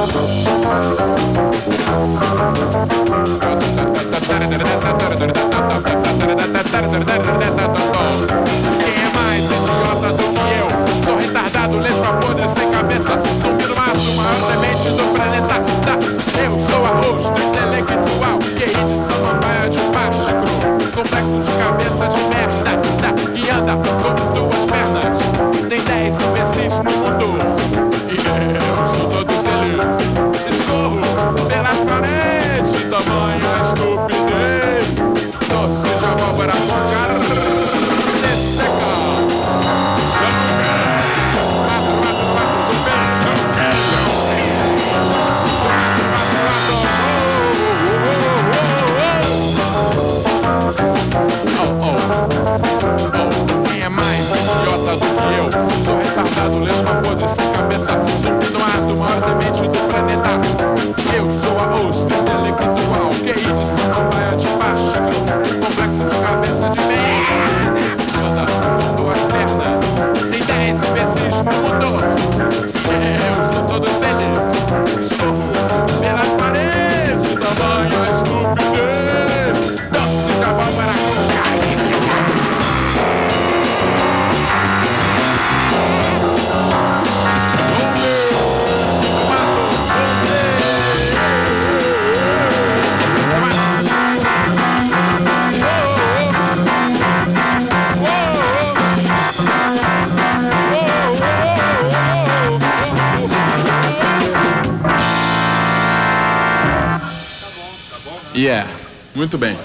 Quem é mais idiota do que eu? Sou retardado, letra podre, sem cabeça. Sou no mato, maior demente do planeta. Tá, eu sou a intelectual, gay de samambaia de plástico. Complexo de cabeça de Yeah, muito bem.